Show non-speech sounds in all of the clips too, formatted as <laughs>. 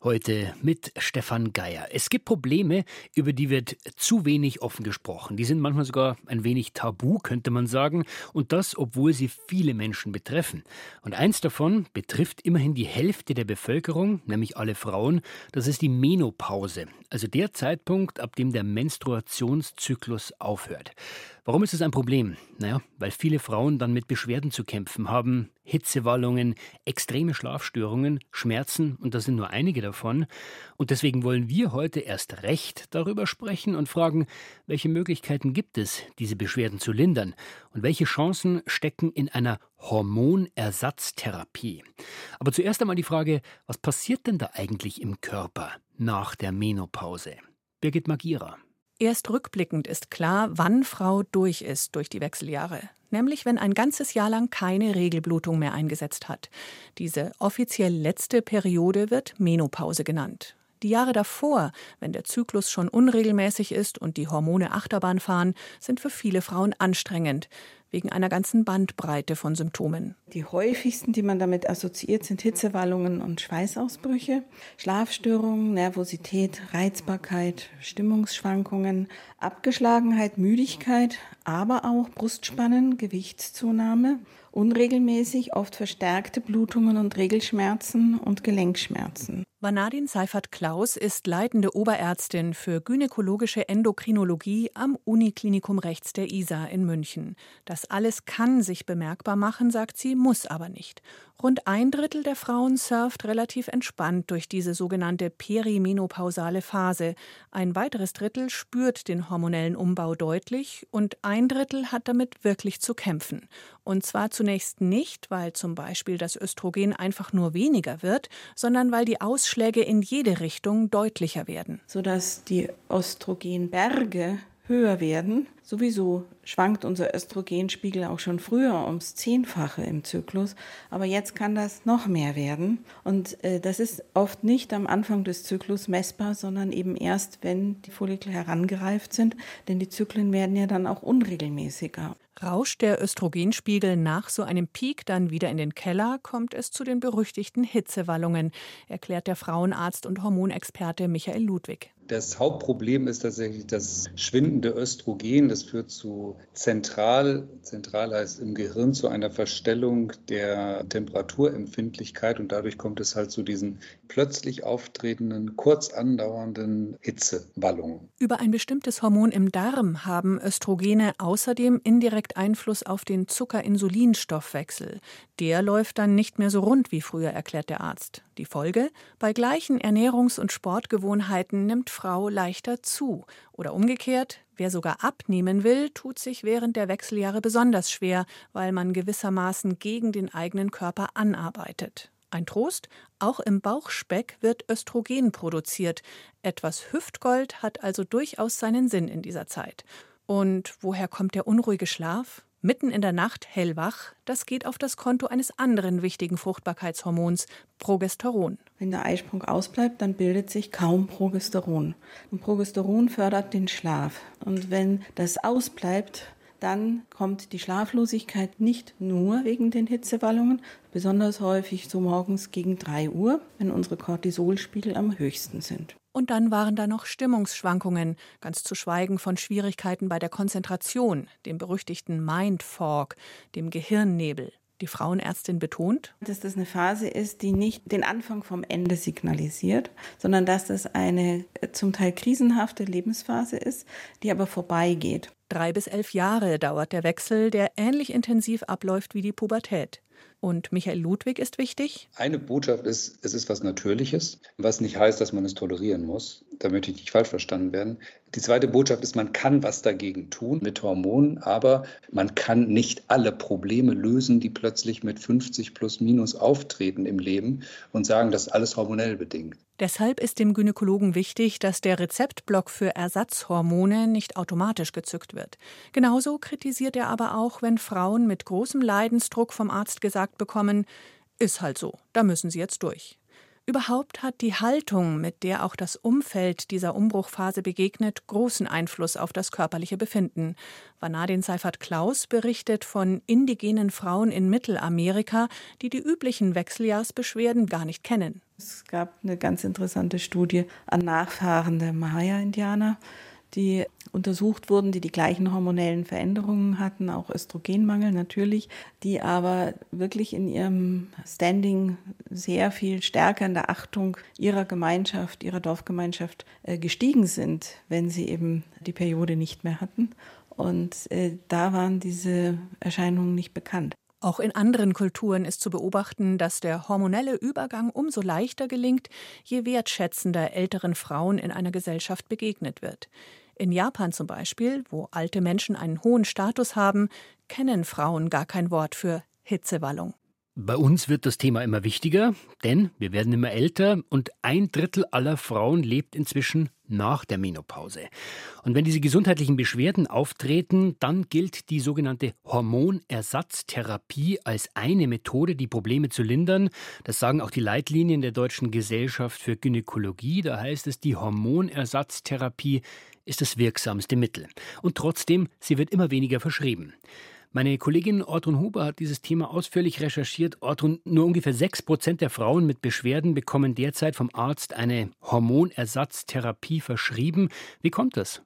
Heute mit Stefan Geier. Es gibt Probleme, über die wird zu wenig offen gesprochen. Die sind manchmal sogar ein wenig tabu, könnte man sagen. Und das, obwohl sie viele Menschen betreffen. Und eins davon betrifft immerhin die Hälfte der Bevölkerung, nämlich alle Frauen. Das ist die Menopause. Also der Zeitpunkt, ab dem der Menstruationszyklus aufhört. Warum ist es ein Problem? Naja, weil viele Frauen dann mit Beschwerden zu kämpfen haben, Hitzewallungen, extreme Schlafstörungen, Schmerzen und das sind nur einige davon. Und deswegen wollen wir heute erst recht darüber sprechen und fragen, welche Möglichkeiten gibt es, diese Beschwerden zu lindern und welche Chancen stecken in einer Hormonersatztherapie. Aber zuerst einmal die Frage, was passiert denn da eigentlich im Körper nach der Menopause? Birgit Magira. Erst rückblickend ist klar, wann Frau durch ist durch die Wechseljahre. Nämlich wenn ein ganzes Jahr lang keine Regelblutung mehr eingesetzt hat. Diese offiziell letzte Periode wird Menopause genannt. Die Jahre davor, wenn der Zyklus schon unregelmäßig ist und die Hormone Achterbahn fahren, sind für viele Frauen anstrengend wegen einer ganzen Bandbreite von Symptomen. Die häufigsten, die man damit assoziiert, sind Hitzewallungen und Schweißausbrüche, Schlafstörungen, Nervosität, Reizbarkeit, Stimmungsschwankungen, Abgeschlagenheit, Müdigkeit, aber auch Brustspannen, Gewichtszunahme, unregelmäßig, oft verstärkte Blutungen und Regelschmerzen und Gelenkschmerzen. Vanadin Seifert-Klaus ist leitende Oberärztin für gynäkologische Endokrinologie am Uniklinikum rechts der ISA in München. Das alles kann sich bemerkbar machen, sagt sie, muss aber nicht. Rund ein Drittel der Frauen surft relativ entspannt durch diese sogenannte perimenopausale Phase. Ein weiteres Drittel spürt den hormonellen Umbau deutlich und ein Drittel hat damit wirklich zu kämpfen. Und zwar zunächst nicht, weil zum Beispiel das Östrogen einfach nur weniger wird, sondern weil die Ausschläge in jede Richtung deutlicher werden. Sodass die Östrogenberge höher werden. Sowieso schwankt unser Östrogenspiegel auch schon früher ums Zehnfache im Zyklus, aber jetzt kann das noch mehr werden. Und äh, das ist oft nicht am Anfang des Zyklus messbar, sondern eben erst, wenn die Follikel herangereift sind, denn die Zyklen werden ja dann auch unregelmäßiger. Rauscht der Östrogenspiegel nach so einem Peak dann wieder in den Keller, kommt es zu den berüchtigten Hitzewallungen, erklärt der Frauenarzt und Hormonexperte Michael Ludwig. Das Hauptproblem ist tatsächlich das schwindende Östrogen. Das führt zu zentral, zentral heißt im Gehirn, zu einer Verstellung der Temperaturempfindlichkeit und dadurch kommt es halt zu diesen plötzlich auftretenden, kurz andauernden Hitzewallungen. Über ein bestimmtes Hormon im Darm haben Östrogene außerdem indirekt Einfluss auf den Zucker-Insulin-Stoffwechsel. Der läuft dann nicht mehr so rund wie früher, erklärt der Arzt. Die Folge? Bei gleichen Ernährungs- und Sportgewohnheiten nimmt Frau leichter zu. Oder umgekehrt, wer sogar abnehmen will, tut sich während der Wechseljahre besonders schwer, weil man gewissermaßen gegen den eigenen Körper anarbeitet. Ein Trost, auch im Bauchspeck wird Östrogen produziert. Etwas Hüftgold hat also durchaus seinen Sinn in dieser Zeit. Und woher kommt der unruhige Schlaf? Mitten in der Nacht hellwach, das geht auf das Konto eines anderen wichtigen Fruchtbarkeitshormons, Progesteron. Wenn der Eisprung ausbleibt, dann bildet sich kaum Progesteron. Und Progesteron fördert den Schlaf. Und wenn das ausbleibt, dann kommt die Schlaflosigkeit nicht nur wegen den Hitzewallungen, besonders häufig so morgens gegen 3 Uhr, wenn unsere Cortisolspiegel am höchsten sind. Und dann waren da noch Stimmungsschwankungen, ganz zu schweigen von Schwierigkeiten bei der Konzentration, dem berüchtigten Mind Fog, dem Gehirnnebel. Die Frauenärztin betont, dass das eine Phase ist, die nicht den Anfang vom Ende signalisiert, sondern dass das eine äh, zum Teil krisenhafte Lebensphase ist, die aber vorbeigeht. Drei bis elf Jahre dauert der Wechsel, der ähnlich intensiv abläuft wie die Pubertät. Und Michael Ludwig ist wichtig. Eine Botschaft ist, es ist was Natürliches, was nicht heißt, dass man es tolerieren muss. Da möchte ich nicht falsch verstanden werden. Die zweite Botschaft ist, man kann was dagegen tun mit Hormonen, aber man kann nicht alle Probleme lösen, die plötzlich mit 50 plus minus auftreten im Leben und sagen, das ist alles hormonell bedingt. Deshalb ist dem Gynäkologen wichtig, dass der Rezeptblock für Ersatzhormone nicht automatisch gezückt wird. Genauso kritisiert er aber auch, wenn Frauen mit großem Leidensdruck vom Arzt gesagt bekommen, ist halt so, da müssen sie jetzt durch. Überhaupt hat die Haltung, mit der auch das Umfeld dieser Umbruchphase begegnet, großen Einfluss auf das körperliche Befinden. Vanadin Seifert Klaus berichtet von indigenen Frauen in Mittelamerika, die die üblichen Wechseljahrsbeschwerden gar nicht kennen. Es gab eine ganz interessante Studie an Nachfahren der Maya-Indianer die untersucht wurden, die die gleichen hormonellen Veränderungen hatten, auch Östrogenmangel natürlich, die aber wirklich in ihrem Standing sehr viel stärker in der Achtung ihrer Gemeinschaft, ihrer Dorfgemeinschaft äh, gestiegen sind, wenn sie eben die Periode nicht mehr hatten. Und äh, da waren diese Erscheinungen nicht bekannt. Auch in anderen Kulturen ist zu beobachten, dass der hormonelle Übergang umso leichter gelingt, je wertschätzender älteren Frauen in einer Gesellschaft begegnet wird. In Japan zum Beispiel, wo alte Menschen einen hohen Status haben, kennen Frauen gar kein Wort für Hitzewallung. Bei uns wird das Thema immer wichtiger, denn wir werden immer älter und ein Drittel aller Frauen lebt inzwischen nach der Menopause. Und wenn diese gesundheitlichen Beschwerden auftreten, dann gilt die sogenannte Hormonersatztherapie als eine Methode, die Probleme zu lindern. Das sagen auch die Leitlinien der Deutschen Gesellschaft für Gynäkologie. Da heißt es, die Hormonersatztherapie ist das wirksamste Mittel. Und trotzdem, sie wird immer weniger verschrieben. Meine Kollegin Ortrun Huber hat dieses Thema ausführlich recherchiert. Ortrun, nur ungefähr 6 Prozent der Frauen mit Beschwerden bekommen derzeit vom Arzt eine Hormonersatztherapie verschrieben. Wie kommt das?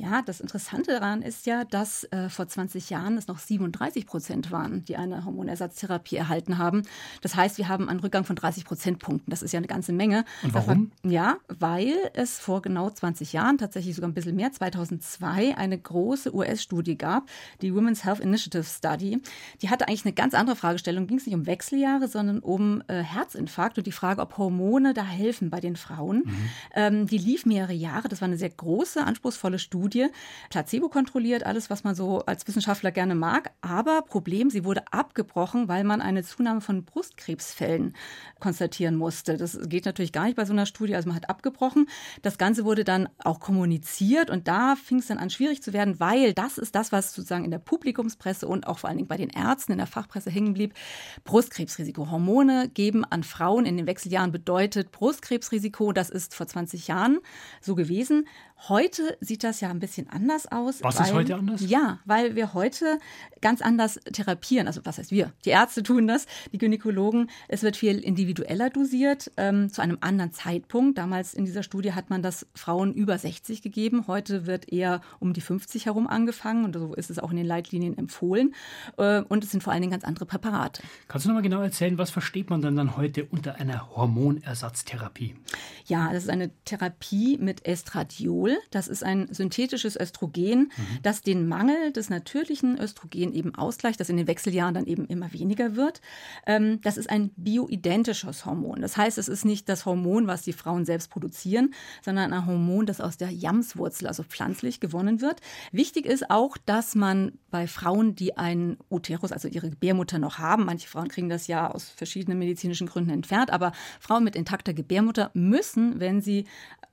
Ja, das Interessante daran ist ja, dass äh, vor 20 Jahren es noch 37 Prozent waren, die eine Hormonersatztherapie erhalten haben. Das heißt, wir haben einen Rückgang von 30 Prozentpunkten. Das ist ja eine ganze Menge. Und warum? War, ja, weil es vor genau 20 Jahren, tatsächlich sogar ein bisschen mehr, 2002, eine große US-Studie gab, die Women's Health Initiative Study. Die hatte eigentlich eine ganz andere Fragestellung. Ging es nicht um Wechseljahre, sondern um äh, Herzinfarkt und die Frage, ob Hormone da helfen bei den Frauen. Mhm. Ähm, die lief mehrere Jahre. Das war eine sehr große, anspruchsvolle Studie. Studie, placebo kontrolliert, alles, was man so als Wissenschaftler gerne mag. Aber Problem, sie wurde abgebrochen, weil man eine Zunahme von Brustkrebsfällen konstatieren musste. Das geht natürlich gar nicht bei so einer Studie, also man hat abgebrochen. Das Ganze wurde dann auch kommuniziert und da fing es dann an schwierig zu werden, weil das ist das, was sozusagen in der Publikumspresse und auch vor allen Dingen bei den Ärzten in der Fachpresse hängen blieb. Brustkrebsrisiko. Hormone geben an Frauen in den Wechseljahren bedeutet Brustkrebsrisiko. Das ist vor 20 Jahren so gewesen. Heute sieht das ja ein bisschen anders aus. Was weil, ist heute anders? Ja, weil wir heute ganz anders therapieren. Also was heißt wir? Die Ärzte tun das, die Gynäkologen. Es wird viel individueller dosiert, ähm, zu einem anderen Zeitpunkt. Damals in dieser Studie hat man das Frauen über 60 gegeben. Heute wird eher um die 50 herum angefangen und so ist es auch in den Leitlinien empfohlen. Äh, und es sind vor allen Dingen ganz andere Präparate. Kannst du noch mal genau erzählen, was versteht man denn dann heute unter einer Hormonersatztherapie? Ja, das ist eine Therapie mit Estradiol. Estradiol. Das ist ein synthetisches Östrogen, mhm. das den Mangel des natürlichen Östrogen eben ausgleicht, das in den Wechseljahren dann eben immer weniger wird. Ähm, das ist ein bioidentisches Hormon. Das heißt, es ist nicht das Hormon, was die Frauen selbst produzieren, sondern ein Hormon, das aus der Jamswurzel, also pflanzlich, gewonnen wird. Wichtig ist auch, dass man bei Frauen, die einen Uterus, also ihre Gebärmutter noch haben, manche Frauen kriegen das ja aus verschiedenen medizinischen Gründen entfernt, aber Frauen mit intakter Gebärmutter müssen, wenn sie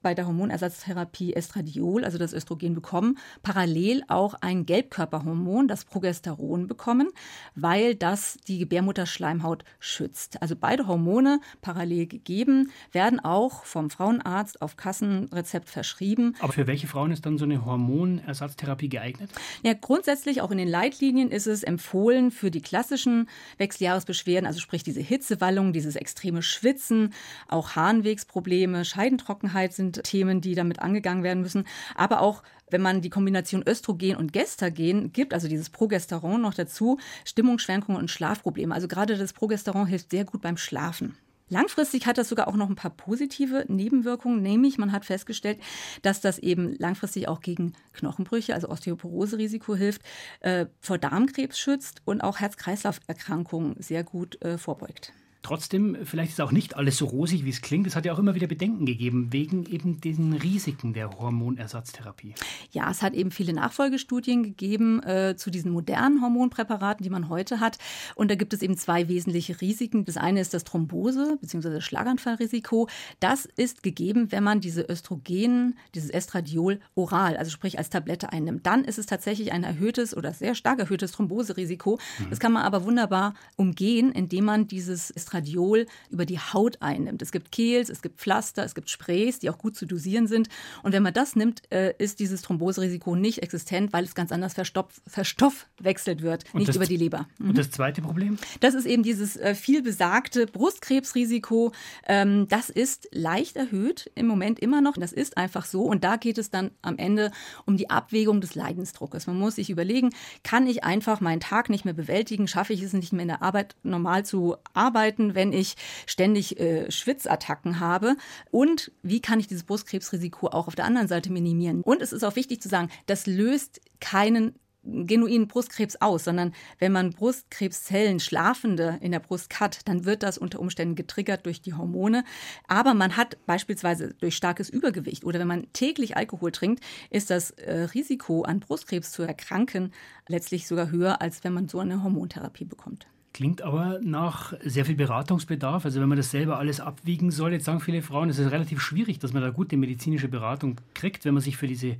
bei der Hormonersatztherapie Estradiol, also das Östrogen, bekommen, parallel auch ein Gelbkörperhormon, das Progesteron, bekommen, weil das die Gebärmutterschleimhaut schützt. Also beide Hormone parallel gegeben, werden auch vom Frauenarzt auf Kassenrezept verschrieben. Aber für welche Frauen ist dann so eine Hormonersatztherapie geeignet? Ja, grundsätzlich auch in den Leitlinien ist es empfohlen für die klassischen Wechseljahresbeschwerden, also sprich diese Hitzewallung, dieses extreme Schwitzen, auch Harnwegsprobleme, Scheidentrockenheit sind Themen, die damit angegangen werden müssen. Aber auch wenn man die Kombination Östrogen und Gestagen gibt, also dieses Progesteron noch dazu, Stimmungsschwankungen und Schlafprobleme. Also gerade das Progesteron hilft sehr gut beim Schlafen. Langfristig hat das sogar auch noch ein paar positive Nebenwirkungen, nämlich man hat festgestellt, dass das eben langfristig auch gegen Knochenbrüche, also Osteoporose-Risiko hilft, äh, vor Darmkrebs schützt und auch Herz-Kreislauf-Erkrankungen sehr gut äh, vorbeugt. Trotzdem, vielleicht ist auch nicht alles so rosig, wie es klingt. Es hat ja auch immer wieder Bedenken gegeben, wegen eben diesen Risiken der Hormonersatztherapie. Ja, es hat eben viele Nachfolgestudien gegeben äh, zu diesen modernen Hormonpräparaten, die man heute hat. Und da gibt es eben zwei wesentliche Risiken. Das eine ist das Thrombose- bzw. Schlaganfallrisiko. Das ist gegeben, wenn man diese Östrogen, dieses Estradiol oral, also sprich als Tablette einnimmt. Dann ist es tatsächlich ein erhöhtes oder sehr stark erhöhtes Thromboserisiko. Mhm. Das kann man aber wunderbar umgehen, indem man dieses Estradiol Estradiol über die Haut einnimmt. Es gibt Kehls, es gibt Pflaster, es gibt Sprays, die auch gut zu dosieren sind. Und wenn man das nimmt, äh, ist dieses Thromboserisiko nicht existent, weil es ganz anders verstoffwechselt wird, und nicht über die Leber. Mhm. Und das zweite Problem? Das ist eben dieses äh, viel besagte Brustkrebsrisiko. Ähm, das ist leicht erhöht im Moment immer noch. Das ist einfach so. Und da geht es dann am Ende um die Abwägung des Leidensdruckes. Man muss sich überlegen, kann ich einfach meinen Tag nicht mehr bewältigen? Schaffe ich es nicht mehr in der Arbeit normal zu arbeiten, wenn ich ständig äh, Schwitzattacken habe? Und wie kann ich dieses Brustkrebsrisiko auch auf der anderen Seite minimieren? Und es ist auch wichtig zu sagen, das löst keinen genuinen Brustkrebs aus, sondern wenn man Brustkrebszellen, Schlafende in der Brust hat, dann wird das unter Umständen getriggert durch die Hormone. Aber man hat beispielsweise durch starkes Übergewicht oder wenn man täglich Alkohol trinkt, ist das äh, Risiko an Brustkrebs zu erkranken letztlich sogar höher, als wenn man so eine Hormontherapie bekommt. Klingt aber nach sehr viel Beratungsbedarf. Also wenn man das selber alles abwiegen soll, jetzt sagen viele Frauen, es ist relativ schwierig, dass man da gute medizinische Beratung kriegt, wenn man sich für diese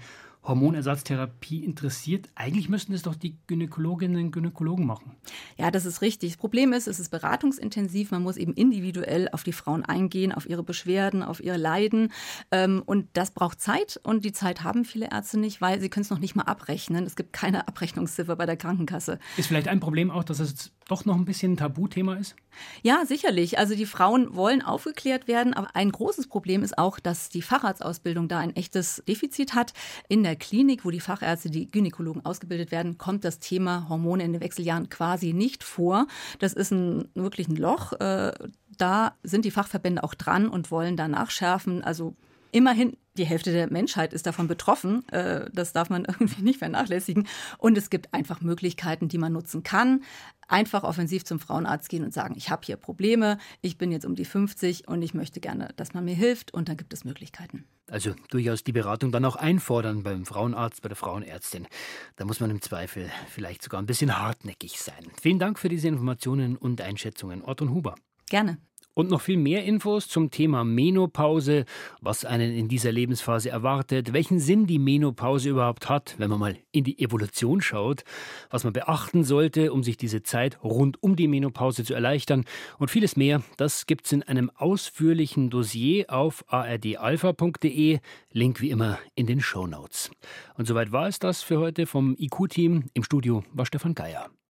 Hormonersatztherapie interessiert. Eigentlich müssten es doch die Gynäkologinnen und Gynäkologen machen. Ja, das ist richtig. Das Problem ist, es ist beratungsintensiv. Man muss eben individuell auf die Frauen eingehen, auf ihre Beschwerden, auf ihr Leiden. Ähm, und das braucht Zeit. Und die Zeit haben viele Ärzte nicht, weil sie können es noch nicht mal abrechnen. Es gibt keine Abrechnungsziffer bei der Krankenkasse. Ist vielleicht ein Problem auch, dass es doch noch ein bisschen ein Tabuthema ist? Ja, sicherlich. Also die Frauen wollen aufgeklärt werden, aber ein großes Problem ist auch, dass die Facharztausbildung da ein echtes Defizit hat. In der Klinik, wo die Fachärzte, die Gynäkologen ausgebildet werden, kommt das Thema Hormone in den Wechseljahren quasi nicht vor. Das ist ein, wirklich ein Loch. Äh, da sind die Fachverbände auch dran und wollen da nachschärfen. Also immerhin die Hälfte der Menschheit ist davon betroffen. Äh, das darf man <laughs> irgendwie nicht vernachlässigen. Und es gibt einfach Möglichkeiten, die man nutzen kann. Einfach offensiv zum Frauenarzt gehen und sagen, ich habe hier Probleme, ich bin jetzt um die 50 und ich möchte gerne, dass man mir hilft. Und dann gibt es Möglichkeiten. Also durchaus die Beratung dann auch einfordern beim Frauenarzt, bei der Frauenärztin. Da muss man im Zweifel vielleicht sogar ein bisschen hartnäckig sein. Vielen Dank für diese Informationen und Einschätzungen, Orton Huber. Gerne. Und noch viel mehr Infos zum Thema Menopause, was einen in dieser Lebensphase erwartet, welchen Sinn die Menopause überhaupt hat, wenn man mal in die Evolution schaut, was man beachten sollte, um sich diese Zeit rund um die Menopause zu erleichtern und vieles mehr, das gibt's in einem ausführlichen Dossier auf ardalpha.de, Link wie immer in den Show Notes. Und soweit war es das für heute vom IQ-Team. Im Studio war Stefan Geier.